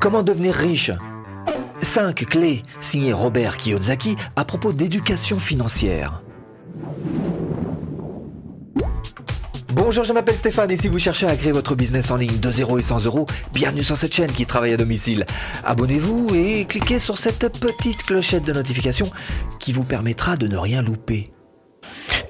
Comment devenir riche? 5 clés signées Robert Kiyosaki à propos d'éducation financière. Bonjour, je m'appelle Stéphane et si vous cherchez à créer votre business en ligne de 0 et 100 euros, bienvenue sur cette chaîne qui travaille à domicile. Abonnez-vous et cliquez sur cette petite clochette de notification qui vous permettra de ne rien louper.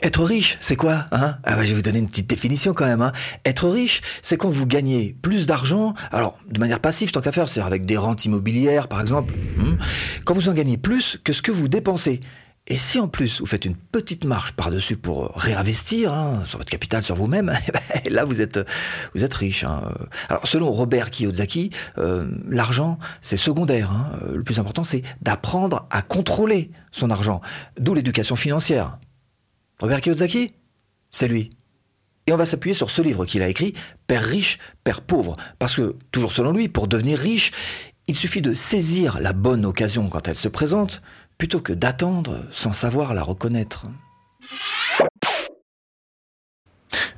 Être riche, c'est quoi hein? Ah bah, Je vais vous donner une petite définition quand même. Hein. Être riche, c'est quand vous gagnez plus d'argent, alors de manière passive tant qu'à faire, c'est avec des rentes immobilières par exemple, hmm. quand vous en gagnez plus que ce que vous dépensez. Et si en plus vous faites une petite marche par-dessus pour réinvestir hein, sur votre capital, sur vous-même, eh ben, là vous êtes vous êtes riche. Alors selon Robert Kiyosaki, euh, l'argent c'est secondaire. Hein. Le plus important c'est d'apprendre à contrôler son argent, d'où l'éducation financière. Robert Kiyosaki C'est lui. Et on va s'appuyer sur ce livre qu'il a écrit, Père riche, Père pauvre. Parce que, toujours selon lui, pour devenir riche, il suffit de saisir la bonne occasion quand elle se présente, plutôt que d'attendre sans savoir la reconnaître.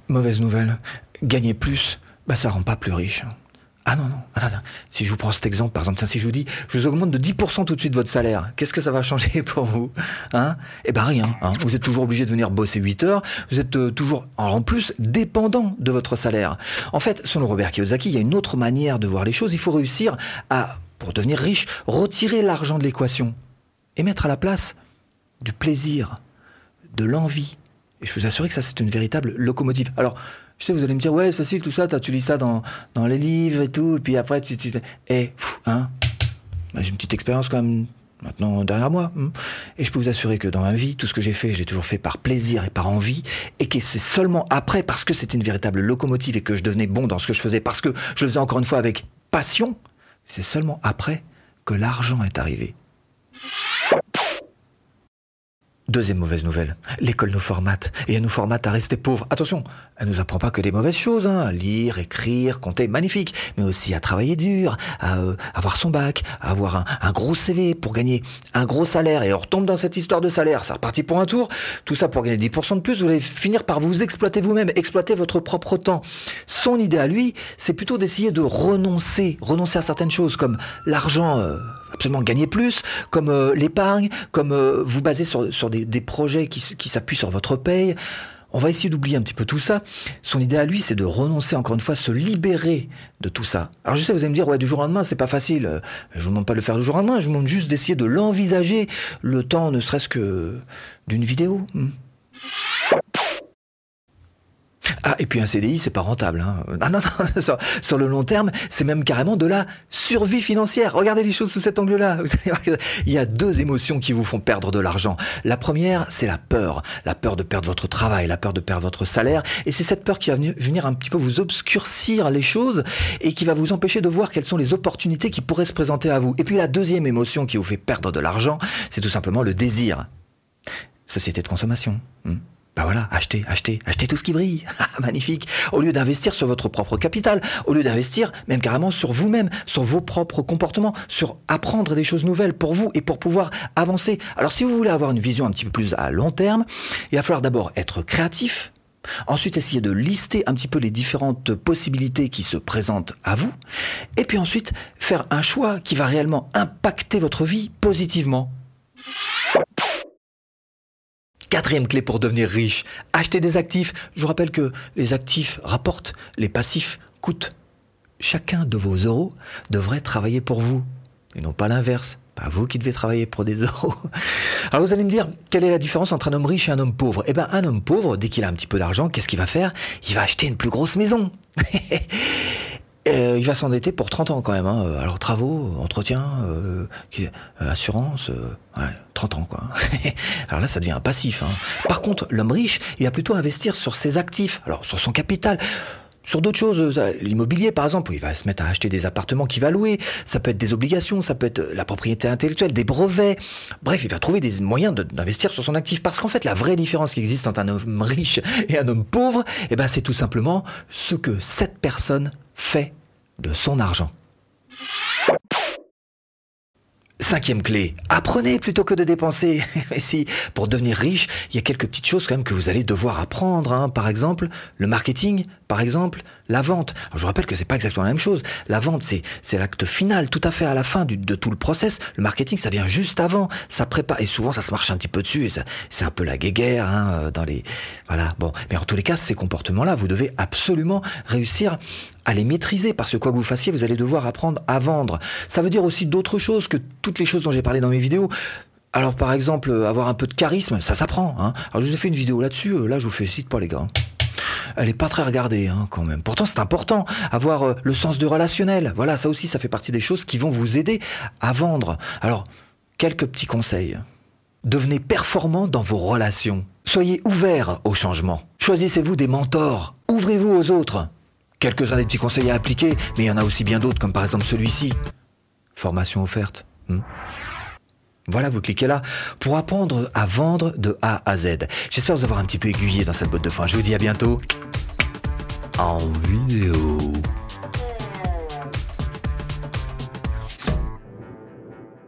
Mauvaise nouvelle, gagner plus, bah ça rend pas plus riche. Ah non, non, attends, attends. Si je vous prends cet exemple, par exemple, si je vous dis, je vous augmente de 10% tout de suite votre salaire, qu'est-ce que ça va changer pour vous hein? Eh ben rien. Hein. Vous êtes toujours obligé de venir bosser 8 heures, vous êtes euh, toujours, en plus, dépendant de votre salaire. En fait, selon Robert Kiyosaki, il y a une autre manière de voir les choses. Il faut réussir à, pour devenir riche, retirer l'argent de l'équation et mettre à la place du plaisir, de l'envie. Et je peux vous assurer que ça, c'est une véritable locomotive. Alors, je sais, vous allez me dire, ouais, c'est facile, tout ça, tu lis ça dans, les livres et tout, et puis après, tu... tu eh, hein bah, J'ai une petite expérience quand même maintenant derrière moi. Hein. Et je peux vous assurer que dans ma vie, tout ce que j'ai fait, je l'ai toujours fait par plaisir et par envie, et que c'est seulement après, parce que c'était une véritable locomotive et que je devenais bon dans ce que je faisais, parce que je le faisais encore une fois avec passion, c'est seulement après que l'argent est arrivé. Deuxième mauvaise nouvelle, l'école nous formate, et elle nous formate à rester pauvres. Attention, elle nous apprend pas que des mauvaises choses, hein. lire, écrire, compter, magnifique, mais aussi à travailler dur, à euh, avoir son bac, à avoir un, gros CV pour gagner un gros salaire, et on retombe dans cette histoire de salaire, c'est reparti pour un tour, tout ça pour gagner 10% de plus, vous allez finir par vous exploiter vous-même, exploiter votre propre temps. Son idée à lui, c'est plutôt d'essayer de renoncer, renoncer à certaines choses, comme l'argent... Euh, absolument gagner plus, comme euh, l'épargne, comme euh, vous baser sur, des, projets qui, s'appuient sur votre paye. On va essayer d'oublier un petit peu tout ça. Son idée à lui, c'est de renoncer encore une fois, se libérer de tout ça. Alors je sais, vous allez me dire, ouais, du jour au lendemain, c'est pas facile. Je vous demande pas de le faire du jour au lendemain, je vous demande juste d'essayer de l'envisager le temps, ne serait-ce que d'une vidéo. Hmm. Ah, et puis un CDI, c'est pas rentable. Hein. Ah non, non, sur, le long terme, c'est même carrément de la survie financière. Regardez les choses sous cet angle-là. Il y a deux émotions qui vous font perdre de l'argent. La première, c'est la peur. La peur de perdre votre travail, la peur de perdre votre salaire. Et c'est cette peur qui va venir un petit peu vous obscurcir les choses et qui va vous empêcher de voir quelles sont les opportunités qui pourraient se présenter à vous. Et puis la deuxième émotion qui vous fait perdre de l'argent, c'est tout simplement le désir. Société de consommation. Hmm. Bah voilà, achetez, achetez, achetez tout ce qui brille. Ah, magnifique. Au lieu d'investir sur votre propre capital, au lieu d'investir même carrément sur vous-même, sur vos propres comportements, sur apprendre des choses nouvelles pour vous et pour pouvoir avancer. Alors si vous voulez avoir une vision un petit peu plus à long terme, il va falloir d'abord être créatif, Ensuite, essayer de lister un petit peu les différentes possibilités qui se présentent à vous. Et puis ensuite, faire un choix qui va réellement impacter votre vie positivement. Quatrième clé pour devenir riche, acheter des actifs. Je vous rappelle que les actifs rapportent, les passifs coûtent. Chacun de vos euros devrait travailler pour vous, et non pas l'inverse. Pas vous qui devez travailler pour des euros. Alors vous allez me dire, quelle est la différence entre un homme riche et un homme pauvre? Eh bien, un homme pauvre, dès qu'il a un petit peu d'argent, qu'est-ce qu'il va faire? Il va acheter une plus grosse maison. Euh, il va s'endetter pour 30 ans quand même. Hein. Alors travaux, entretien, euh, euh assurance, euh, ouais, 30 ans quoi. Alors là, ça devient un passif. Hein. Par contre, l'homme riche, il va plutôt investir sur ses actifs, alors sur son capital. Sur d'autres choses, l'immobilier par exemple, il va se mettre à acheter des appartements qu'il va louer, ça peut être des obligations, ça peut être la propriété intellectuelle, des brevets, bref, il va trouver des moyens d'investir sur son actif. Parce qu'en fait, la vraie différence qui existe entre un homme riche et un homme pauvre, eh ben, c'est tout simplement ce que cette personne fait de son argent. Cinquième clé, apprenez plutôt que de dépenser. Mais si, pour devenir riche, il y a quelques petites choses quand même que vous allez devoir apprendre. Hein. Par exemple, le marketing, par exemple, la vente. je vous rappelle que c'est pas exactement la même chose. La vente, c'est l'acte final, tout à fait à la fin de tout le process. Le marketing, ça vient juste avant. Ça prépare et souvent ça se marche un petit peu dessus c'est un peu la guéguerre hein, dans les voilà. Bon, mais en tous les cas, ces comportements-là, vous devez absolument réussir à les maîtriser parce que quoi que vous fassiez, vous allez devoir apprendre à vendre. Ça veut dire aussi d'autres choses que toutes les choses dont j'ai parlé dans mes vidéos. Alors par exemple, avoir un peu de charisme, ça s'apprend. Hein. Alors je vous ai fait une vidéo là-dessus, euh, là je vous félicite pas les gars. Elle est pas très regardée hein, quand même. Pourtant c'est important, avoir euh, le sens du relationnel. Voilà, ça aussi ça fait partie des choses qui vont vous aider à vendre. Alors, quelques petits conseils. Devenez performant dans vos relations. Soyez ouvert au changement. Choisissez-vous des mentors. Ouvrez-vous aux autres. Quelques-uns des petits conseils à appliquer, mais il y en a aussi bien d'autres, comme par exemple celui-ci. Formation offerte. Hmm. voilà, vous cliquez là pour apprendre à vendre de A à Z. J'espère vous avoir un petit peu aiguillé dans cette botte de foin. Je vous dis à bientôt en vidéo.